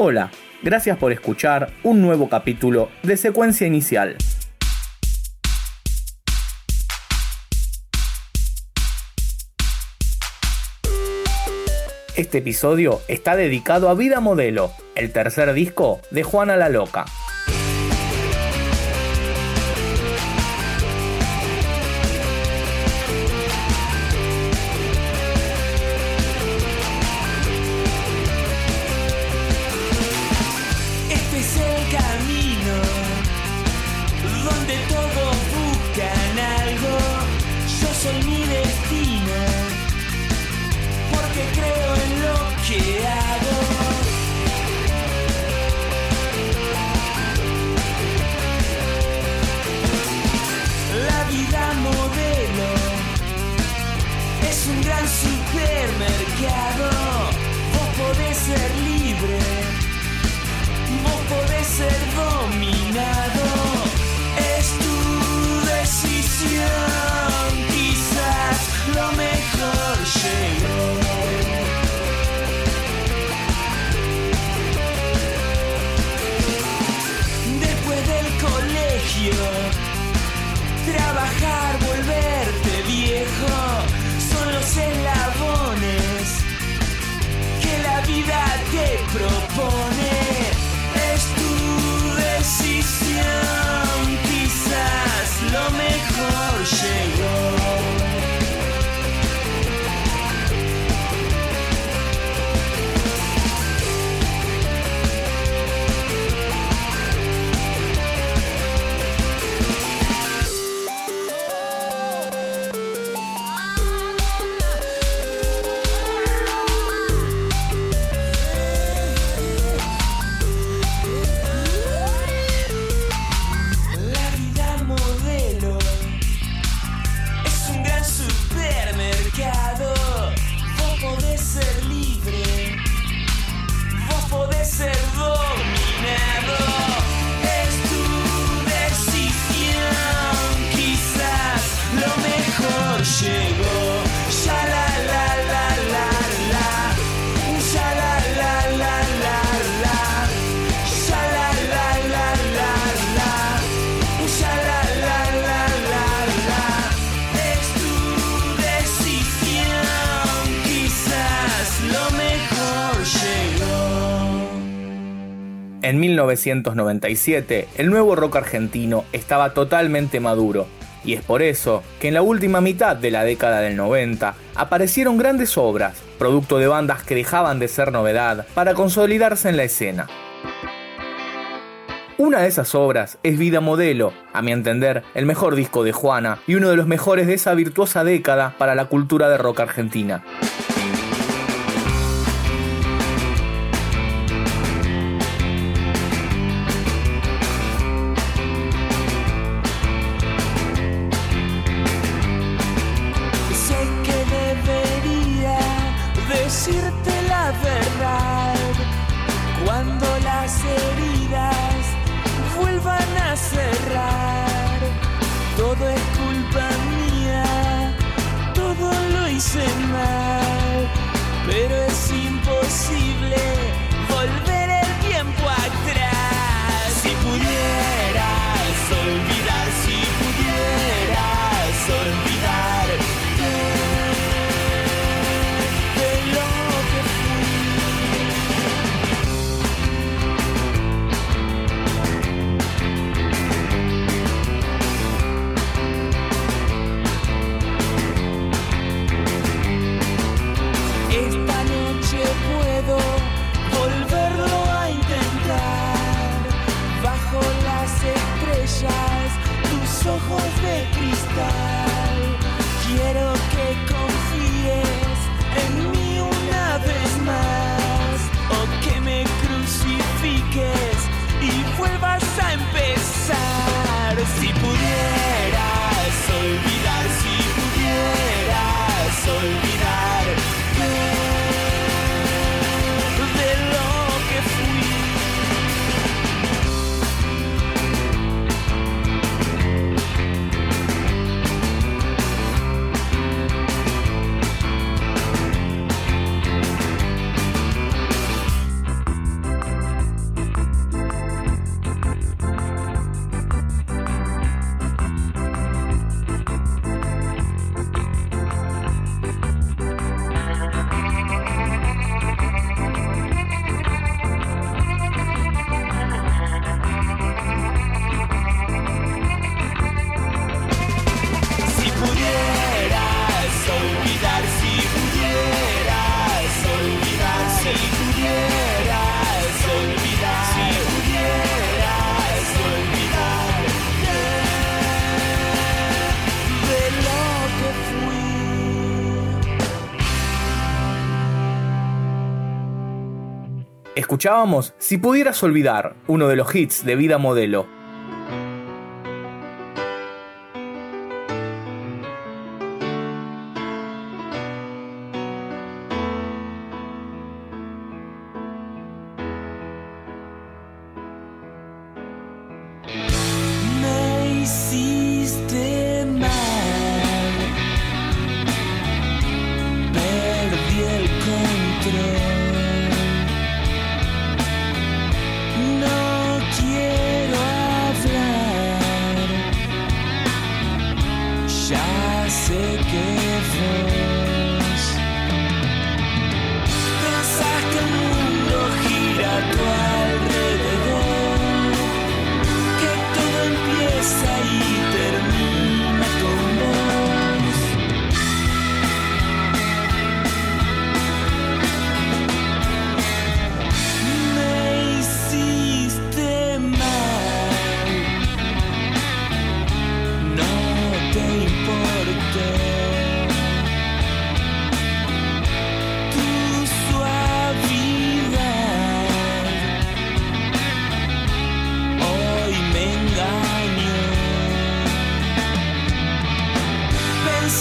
Hola, gracias por escuchar un nuevo capítulo de Secuencia Inicial. Este episodio está dedicado a Vida Modelo, el tercer disco de Juana la Loca. En 1997, el nuevo rock argentino estaba totalmente maduro, y es por eso que en la última mitad de la década del 90 aparecieron grandes obras, producto de bandas que dejaban de ser novedad para consolidarse en la escena. Una de esas obras es Vida Modelo, a mi entender, el mejor disco de Juana y uno de los mejores de esa virtuosa década para la cultura de rock argentina. decirte la verdad cuando las heridas vuelvan a cerrar. Todo es culpa mía, todo lo hice mal, pero es imposible Escuchábamos Si pudieras olvidar, uno de los hits de Vida Modelo,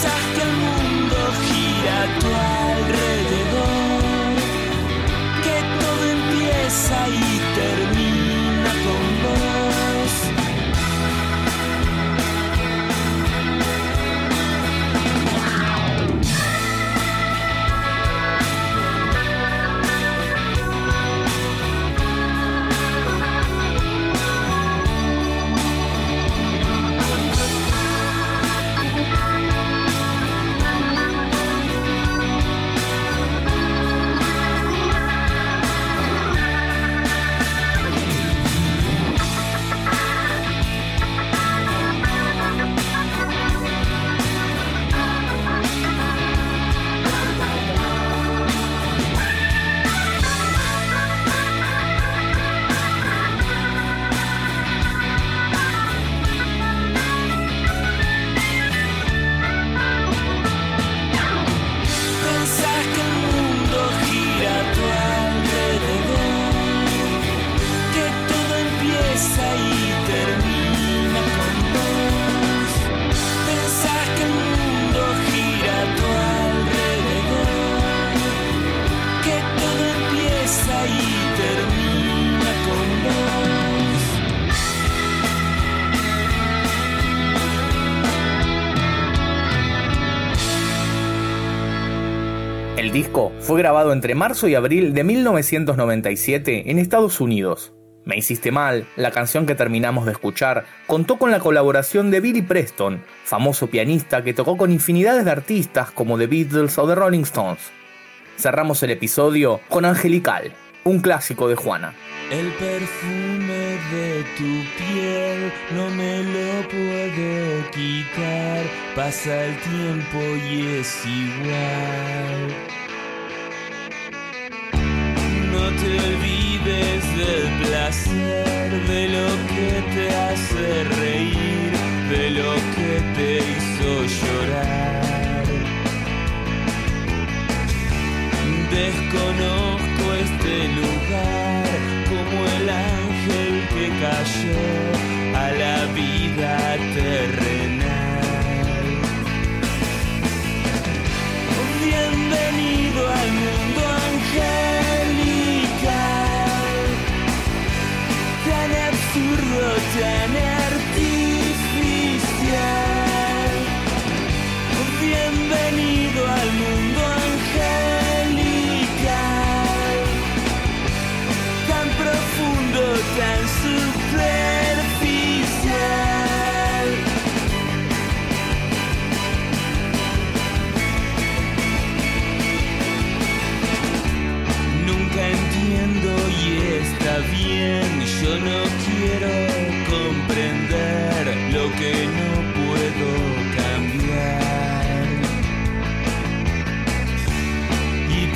El fue grabado entre marzo y abril de 1997 en Estados Unidos. Me hiciste mal, la canción que terminamos de escuchar, contó con la colaboración de Billy Preston, famoso pianista que tocó con infinidades de artistas como The Beatles o The Rolling Stones. Cerramos el episodio con Angelical, un clásico de Juana. El perfume de tu piel no me lo puedo quitar, pasa el tiempo y es igual. Te olvides del placer, de lo que te hace reír, de lo que te hizo llorar. Desconozco este lugar el ángel que cayó a la vida terrenal.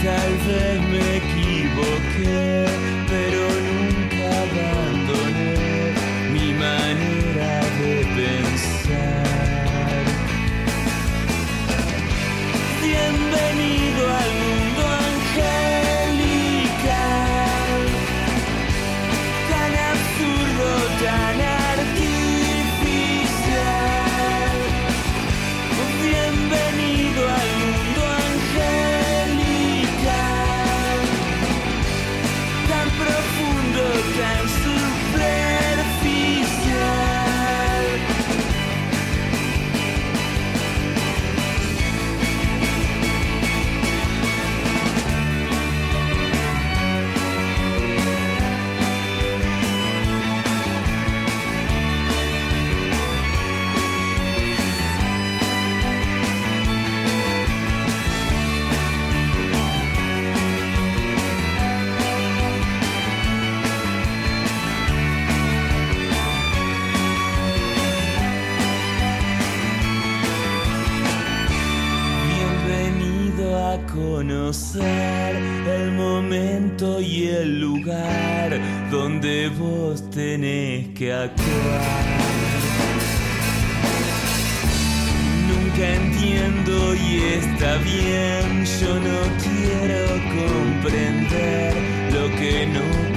Tal vez me equivoqué, pero nunca abandoné mi manera de pensar. Bienvenido al el momento y el lugar donde vos tenés que actuar. Nunca entiendo y está bien, yo no quiero comprender lo que no.